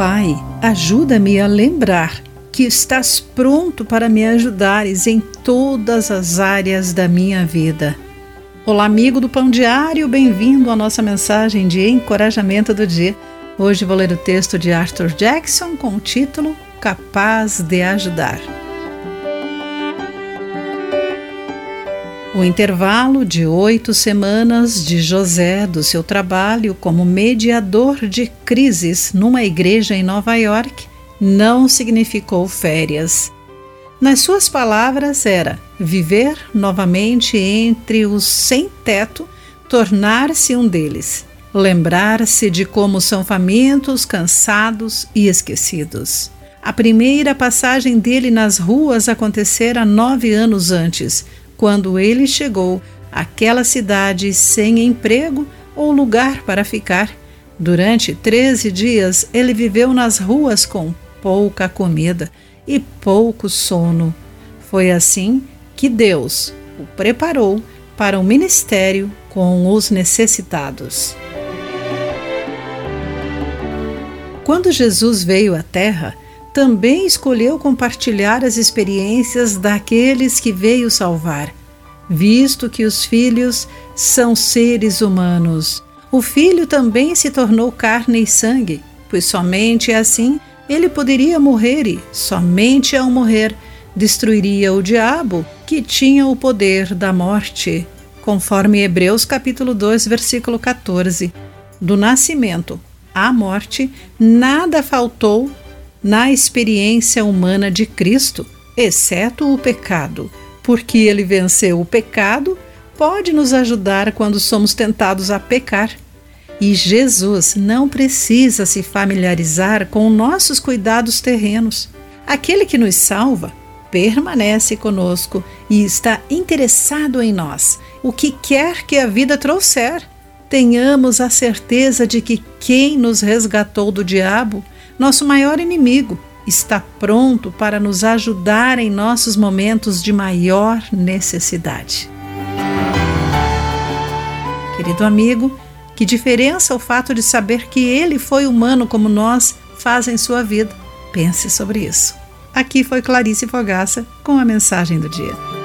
Pai, ajuda-me a lembrar que estás pronto para me ajudares em todas as áreas da minha vida. Olá, amigo do Pão Diário, bem-vindo à nossa mensagem de encorajamento do dia. Hoje vou ler o texto de Arthur Jackson com o título Capaz de Ajudar. O intervalo de oito semanas de José do seu trabalho como mediador de crises numa igreja em Nova York não significou férias. Nas suas palavras, era viver novamente entre os sem teto, tornar-se um deles, lembrar-se de como são famintos, cansados e esquecidos. A primeira passagem dele nas ruas acontecera nove anos antes quando ele chegou àquela cidade sem emprego ou lugar para ficar. Durante treze dias ele viveu nas ruas com pouca comida e pouco sono. Foi assim que Deus o preparou para o ministério com os necessitados. Quando Jesus veio à Terra, também escolheu compartilhar as experiências daqueles que veio salvar, visto que os filhos são seres humanos. O filho também se tornou carne e sangue, pois somente assim ele poderia morrer e, somente ao morrer, destruiria o diabo que tinha o poder da morte, conforme Hebreus capítulo 2, versículo 14. Do nascimento à morte, nada faltou na experiência humana de Cristo, exceto o pecado. Porque ele venceu o pecado, pode nos ajudar quando somos tentados a pecar. E Jesus não precisa se familiarizar com nossos cuidados terrenos. Aquele que nos salva permanece conosco e está interessado em nós, o que quer que a vida trouxer. Tenhamos a certeza de que quem nos resgatou do diabo nosso maior inimigo, está pronto para nos ajudar em nossos momentos de maior necessidade. Querido amigo, que diferença o fato de saber que ele foi humano como nós faz em sua vida? Pense sobre isso. Aqui foi Clarice Fogaça com a mensagem do dia.